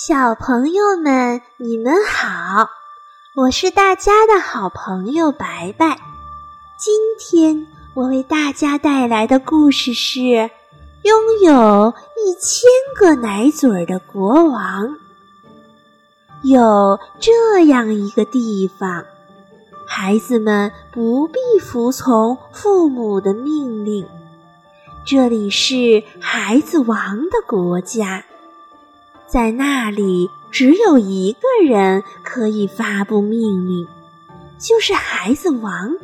小朋友们，你们好，我是大家的好朋友白白。今天我为大家带来的故事是《拥有一千个奶嘴的国王》。有这样一个地方，孩子们不必服从父母的命令，这里是孩子王的国家。在那里，只有一个人可以发布命令，就是孩子王，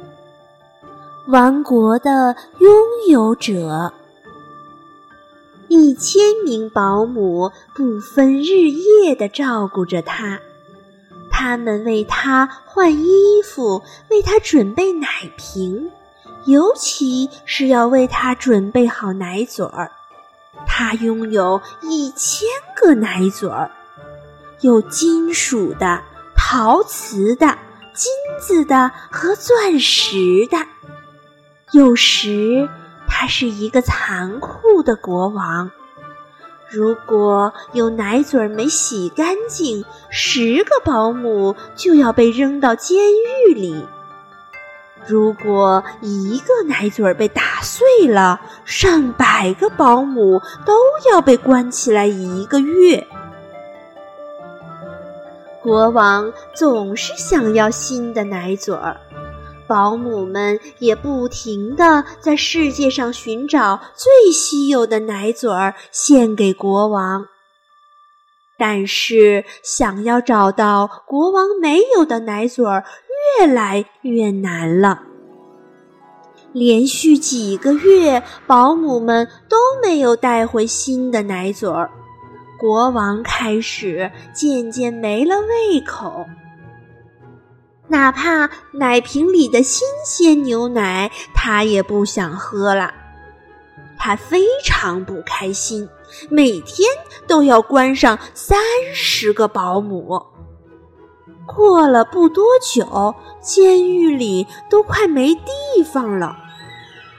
王国的拥有者。一千名保姆不分日夜地照顾着他，他们为他换衣服，为他准备奶瓶，尤其是要为他准备好奶嘴儿。他拥有一千个奶嘴儿，有金属的、陶瓷的、金子的和钻石的。有时，他是一个残酷的国王。如果有奶嘴儿没洗干净，十个保姆就要被扔到监狱里。如果一个奶嘴被打碎了，上百个保姆都要被关起来一个月。国王总是想要新的奶嘴儿，保姆们也不停地在世界上寻找最稀有的奶嘴儿献给国王。但是，想要找到国王没有的奶嘴儿。越来越难了。连续几个月，保姆们都没有带回新的奶嘴儿，国王开始渐渐没了胃口。哪怕奶瓶里的新鲜牛奶，他也不想喝了。他非常不开心，每天都要关上三十个保姆。过了不多久，监狱里都快没地方了。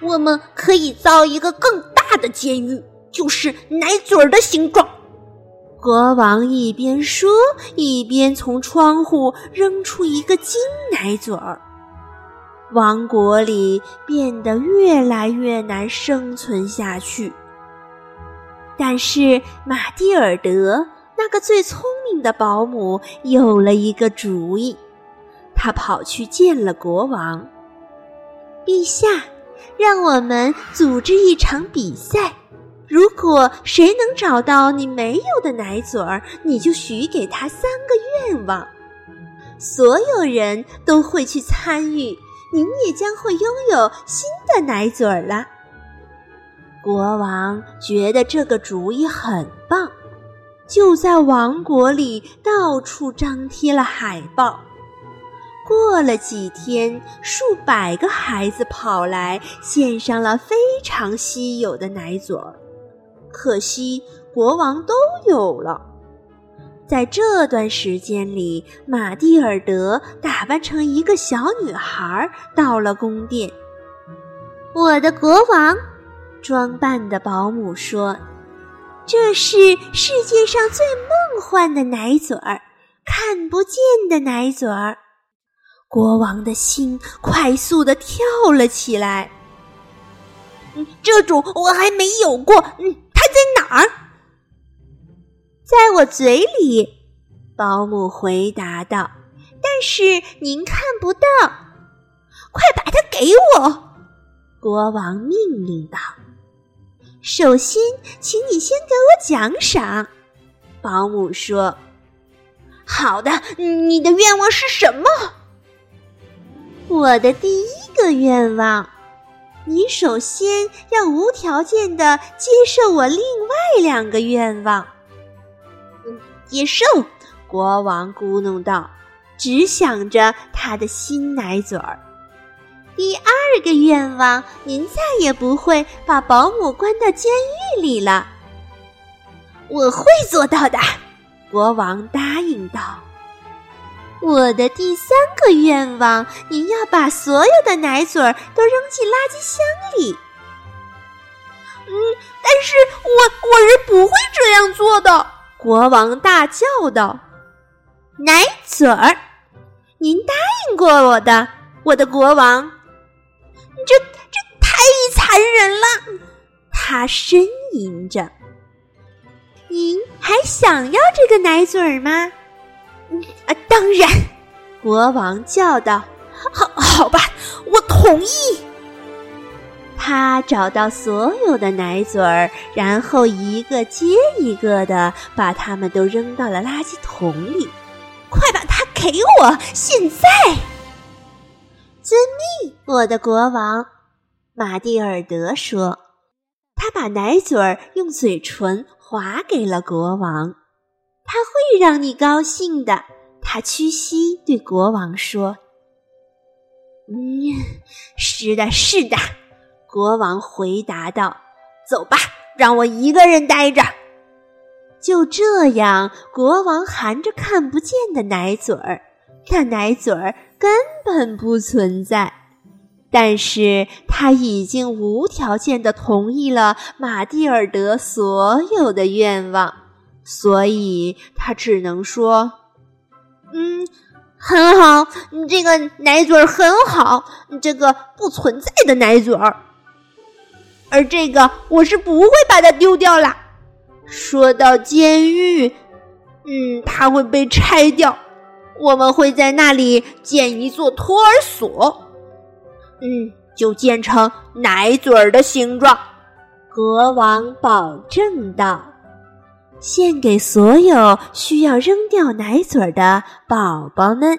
我们可以造一个更大的监狱，就是奶嘴儿的形状。国王一边说，一边从窗户扔出一个金奶嘴儿。王国里变得越来越难生存下去。但是马蒂尔德。那个最聪明的保姆有了一个主意，他跑去见了国王。陛下，让我们组织一场比赛，如果谁能找到你没有的奶嘴儿，你就许给他三个愿望。所有人都会去参与，您也将会拥有新的奶嘴儿了。国王觉得这个主意很棒。就在王国里到处张贴了海报。过了几天，数百个孩子跑来献上了非常稀有的奶嘴儿，可惜国王都有了。在这段时间里，玛蒂尔德打扮成一个小女孩到了宫殿。我的国王，装扮的保姆说。这是世界上最梦幻的奶嘴儿，看不见的奶嘴儿。国王的心快速的跳了起来。嗯，这种我还没有过。嗯，它在哪儿？在我嘴里。保姆回答道。但是您看不到。快把它给我！国王命令道。首先，请你先给我奖赏。”保姆说。“好的，你的愿望是什么？”我的第一个愿望，你首先要无条件的接受我另外两个愿望。接受，国王咕哝道，只想着他的新奶嘴儿。第二个愿望，您再也不会把保姆关到监狱里了。我会做到的，国王答应道。我的第三个愿望，您要把所有的奶嘴儿都扔进垃圾箱里。嗯，但是我我是不会这样做的。国王大叫道：“奶嘴儿，您答应过我的，我的国王。这这太残忍了！”他呻吟着。“您还想要这个奶嘴儿吗？”“啊，当然！”国王叫道。“好，好吧，我同意。”他找到所有的奶嘴儿，然后一个接一个的把它们都扔到了垃圾桶里。快把它给我！现在！遵命，我的国王。马蒂尔德说：“他把奶嘴儿用嘴唇划给了国王。他会让你高兴的。”他屈膝对国王说：“嗯，是的，是的。”国王回答道：“走吧，让我一个人待着。”就这样，国王含着看不见的奶嘴儿，那奶嘴儿根本不存在。但是他已经无条件的同意了马蒂尔德所有的愿望，所以他只能说：“嗯，很好，这个奶嘴儿很好，这个不存在的奶嘴儿。”而这个我是不会把它丢掉啦。说到监狱，嗯，它会被拆掉，我们会在那里建一座托儿所，嗯，就建成奶嘴儿的形状。国王保证道：“献给所有需要扔掉奶嘴儿的宝宝们。”